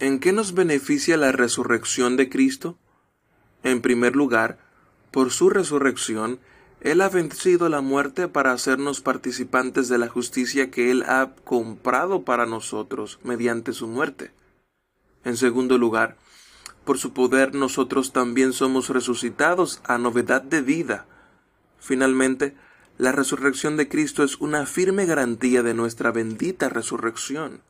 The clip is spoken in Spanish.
¿En qué nos beneficia la resurrección de Cristo? En primer lugar, por su resurrección, Él ha vencido la muerte para hacernos participantes de la justicia que Él ha comprado para nosotros mediante su muerte. En segundo lugar, por su poder nosotros también somos resucitados a novedad de vida. Finalmente, la resurrección de Cristo es una firme garantía de nuestra bendita resurrección.